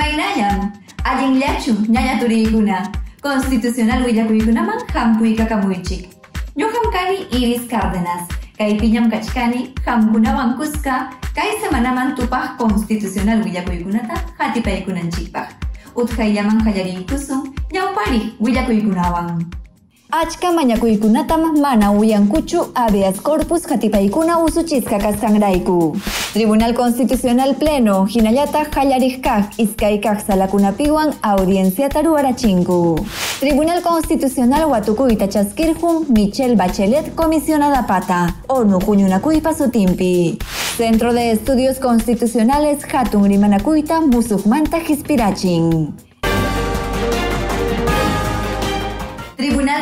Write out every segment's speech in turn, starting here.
Imaynallam, allinllachu ñaña turiykuna, constitucional willakuykunaman hampuy kakamuychik. Ñuqam kani Iris Cárdenas, kay piñam kachkani hamkunawan kuska, kay semanaman tupaq constitucional willakuykunata hatipaykunanchikpaq. Utqayllaman qallariykusun, ñawpari willakuykunawan. Achka mañakuykunatam mana uyankuchu habeas corpus hatipaykuna usuchisqa kasqanrayku. Tribunal Constitucional Pleno hinallata qallarijkaq iskaykaq salakunapiwan audienciata ruwarachinku. Tribunal Constitucional watukuyta chaskirjun Michelle Bachelet comisionada pata, ONU huñunakuypa sutimpi. Centro de Estudios Constitucionales hatun rimanakuyta musuqmanta hispirachin.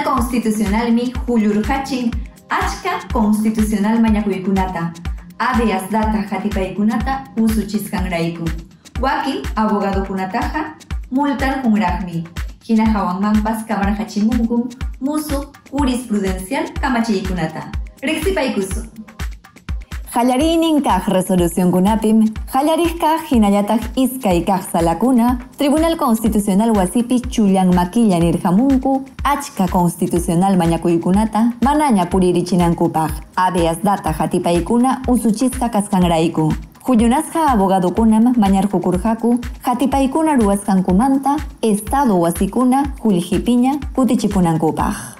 Constitucional mi Hachin, achka constitucional mañakuykunata, habeas data hatipaykunata usuchisqanrayku. Waki abogado kunataja multar hunraqmi. Hina hawanmanpas kamarhachimunkun musu jurisprudencial kamachiykunata. Rexipaykusu. Jallarinin kaj resolución kunapim, jallarij kaj hinayataj iskay kaj salakuna, Tribunal Constitucional wasipi chullan maquilla nirjamunku, achka constitucional mañakuykunata, manaña puririchinankupak, habeas data jatipaykuna usuchisqa kasqanrayku. Huyunasqa abogado kunam mañarhukurhaku, jatipaykuna ruwasqankumanta, estado wasikuna, juljipiña, kutichipunankupaj.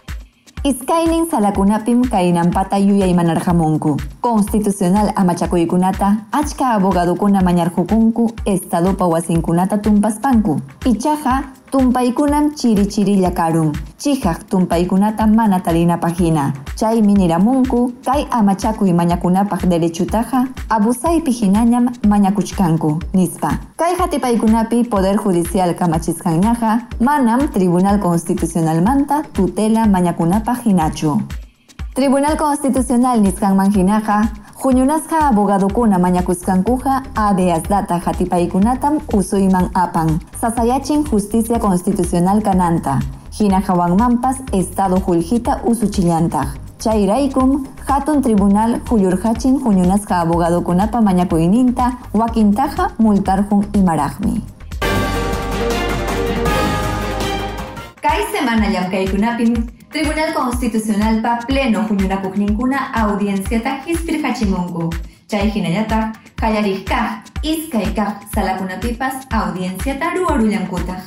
Iskainin salakunapim kainampata yuyaymanarhamunku. Constitucional amachakuykunata, achka abogadokuna mañarhukunku, estadopa wasinkunata tumpaspanku. Ichaja, tumpaykunam chiri chirilla karun. Chihaq tumpaykunata mana tarinapajina. Chay miniramunku, kay amachakuy mañakunapaj derechutaja, abusaypi hinañam mañakuchkanku, nispa. Kay hatipaykunapi Poder Judicial kamachiskanñaja, manam Tribunal Constitucional manta tutela mañakunapaj hinachu. Tribunal Constitucional niskanman hinaja, Juñunasqa abogadokuna mañakuskankuja habeas data hatipaykunatam usuyman apan. Sasayachin justicia constitucional kananta. Hina mampas estado juljita usuchillantaj. Chayraykum, hatun tribunal huyurhachin juñunasqa abogadokunapa mañakuyninta wakintaja multarjun imarajmi. Kay semana llamkaykunapim Tribunal Constitucional pa pleno huñunakuqninkuna audienciata hispirhachimunku. Chay hinallataq qallarijkaq iskaykaq salakunapipas audienciata ruwarullankutaj.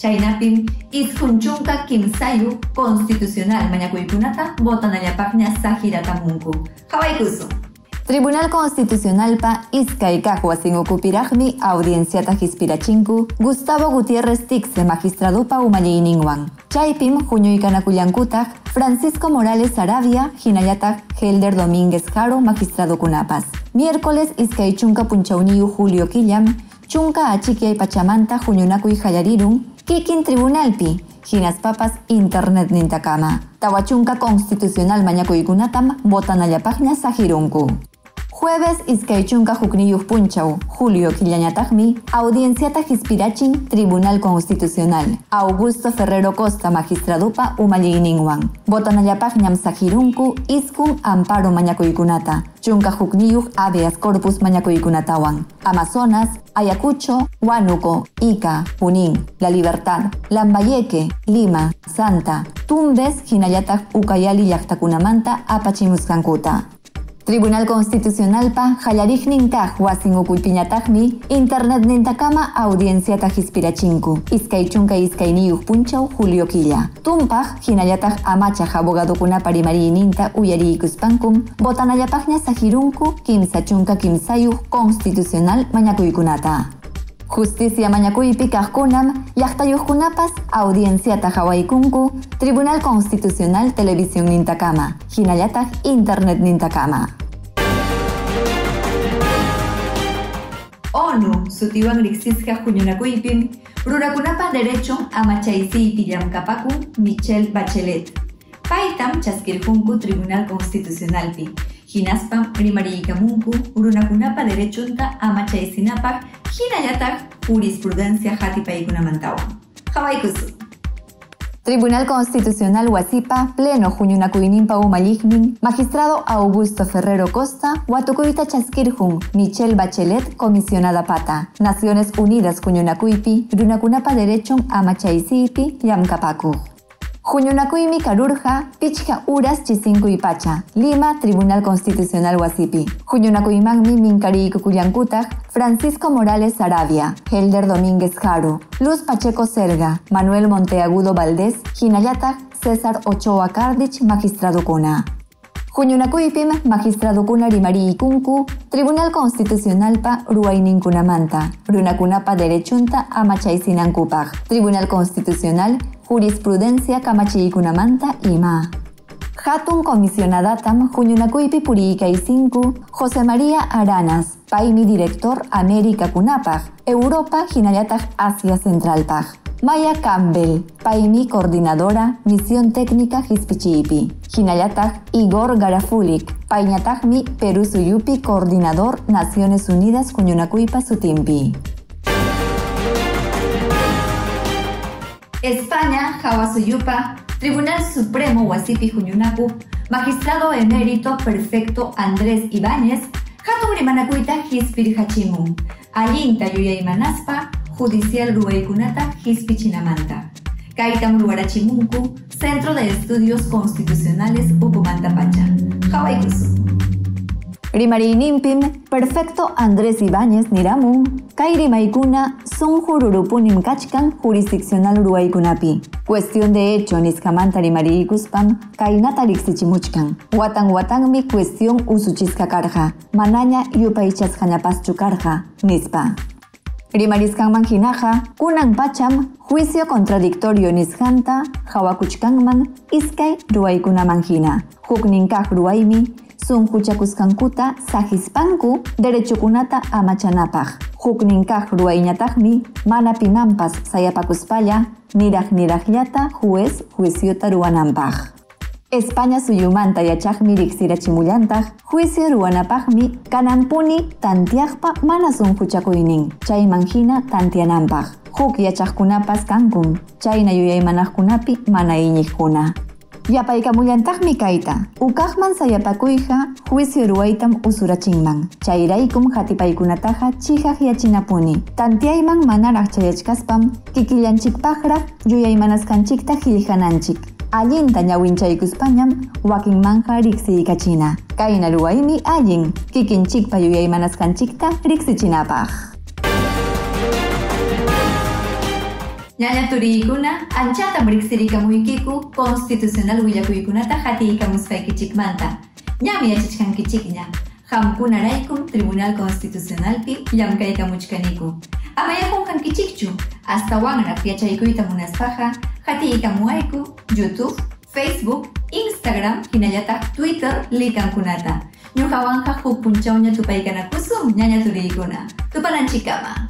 Chaynapim isqunchunqa kimsayu constitucional mañakuykunata botanallapaqña sahiratamunku. Hawaykusun. Tribunal Constitucional pa Izcaicaj Huasinukupirajmi audienciata hispirachinku Gustavo Gutiérrez Tixe magistradopa umallininwan. Chaypim Juñuicanacuyankutaj Francisco Morales Arabia Hinayataj Helder Domínguez Jaro magistrado kunapas. Miércoles Izcaichunca Punchauniyu Julio Quillam Chunca Achiquiay Pachamanta Juñunacuy Hayarirun Kikin Tribunalpi Hinas Papas Internet Nintakama. Tawachunca Constitucional Mañakuykunatam Botanallapagna Sajirunku. Jueves Izcaichunca Jucniyuj Punchau, Julio Quillañatagmi, Audienciata Hispirachin, Tribunal Constitucional, Augusto Ferrero Costa Magistradupa Umallininwan, Botanayapagñam Sajirunku, Iskun Amparo Mañacoycunata, Chunca Jucniyuj Habeas Corpus Mañacoycunatawan, Amazonas, Ayacucho, Huánuco, Ica, Punín, La Libertad, Lambayeque, Lima, Santa, Tumbes, Jinayatag Ucayali Yactacunamanta, Apachimuscancuta. Tribunal Constitucional pa Jalarich Nintaj Huasingo Kulpiñatajmi Internet Nintakama Audiencia Tajispirachinku. Iskaichunka Iskainiyuk Punchau Julio Killa Tumpaj Hinayataj Amacha Abogado Kunapari Marii Ninta Uyari Ikuspankum Botanayapajña Sajirunku Kimsachunka Kimsayuk Constitucional Mañakuykunata Justicia mañakuypi kajkunam, llaqtayuqkunapas audienciata hawaykunku, Tribunal Constitucional Televisión Nintakama, hinallataj Internet Nintakama. ONU sutiwan riksisqa huñunakuypim, runakunapa derecho amachaysipi llamkapaku Michelle Bachelet. Paitam chaskirjunku Tribunal Constitucionalpi, hinaspam rimariykamunku runakunapa derechunta amachaysinapaq hinallataj jurisprudencia hatipaykunamantawan. Hawaykusu. Tribunal Constitucional Huasipa, Pleno Juñunacuinimpa Umalignin, Magistrado Augusto Ferrero Costa, Huatucubita Chasquirjun, Michelle Bachelet, Comisionada Pata, Naciones Unidas Juñunacuipi, Runacunapa Derechon Amachaisipi, Yamcapacu. Juñunacuimi Carurja, Pichja Uras y Pacha, Lima, Tribunal Constitucional Huasipi. Juñunacuimangmi Minkari Cucuyancutaj, Francisco Morales Arabia, Helder Domínguez Jaro, Luz Pacheco Serga, Manuel Monteagudo Valdés, Jinayata, César Ochoa Cardich, Magistrado Cuna. Juñunacuipim, Magistrado Cuna Rimari Kunku, Tribunal Constitucional Pa Ruaininkunamanta, Runacunapa Derechunta Amachaisinankupaj, Tribunal Constitucional Jurisprudencia Kamachikunamanta Ima. Hatun comisionadatam Junyunakuipi y 5 José María Aranas, Paimi director América Kunapaj, Europa Hinayatag Asia Centralpaj. Maya Campbell, Paimi coordinadora Misión Técnica Hispichipi. Hinayatag Igor Garafulik, Pañatagmi Perú Suyupi coordinador Naciones Unidas Junyunakuipa Sutimpi. España, Jawasuyupa, Tribunal Supremo Huasipi Juñunacu, Magistrado Emérito Perfecto Andrés Ibáñez, Hatungrimanacuita Hispir Hachimun, Alinta Manaspa, Judicial Rueikunata Hispichinamanta, Kaitam Ruarachimunku, Centro de Estudios Constitucionales Ucumanta Pacha, Rimari Nimpim, Perfecto Andrés Ibáñez Niramun, Kairi Maikuna, Son Jururupunim Kachkan, Jurisdiccional Uruaikunapi. Cuestión de hecho, Niskamanta Rimari Ikuspam, Kainata Lixichimuchkan. Watan Watanmi, cuestión Usuchiska Karja, Manaña Yupaichas Hanapas Chukarja, Nispa. Rimariskan manjinaja, kunan pacham, juicio contradictorio nishanta, hawakuchkanman, iskay ruaykuna manjina. Hukninkaj ruaymi, sunkuchakusqankuta sagispanku derechukunata amachanapaj. Huk ninkaj ruwaiñatajmi mana pinampas saya pakus pimanpas sayapakuspalla niraj nirajllata juez juiciota ruwananpaj España suyumanta yachajmi riqsirachimullantaj juicio ruanapajmi kanampuni tantiajpa mana sunquchakuynin chaymanhina tantiananpaj. Huk yachajkunapas kankun. Yuyay yuyaymanajkunapi mana iñijkuna Yapaykamullantaqmi kayta. Ukaqman sayapakuyqa juicio ruwaytam usurachinman. Chayraykum hatipaykunataqa chihaq yachinapuni. Tantiayman manaraq chayachkaspam kikillanchikpaqraq yuyaymanasqanchikta qillqananchik. Allinta ñawinchaykuspañam wakinmanqa riqsiykachina. Kayna ruwaymi allin kikinchikpa yuyaymanasqanchikta riqsichinapaq. Nyanya turi kuna anchata manta, constitucional willakuikunata hatikamustaykichikmanta. hamku yachachkankichikña. Hampunaraykum Tribunal Constitucionalpi llankaykamuchkaniku. Amayakunkankichikchu munaspaha, hati ikamu aiku, YouTube, Facebook, Instagram hinayata, Twitter likankunata. Ñuqawanqa nyanya turi ikuna. Tupalan cikama.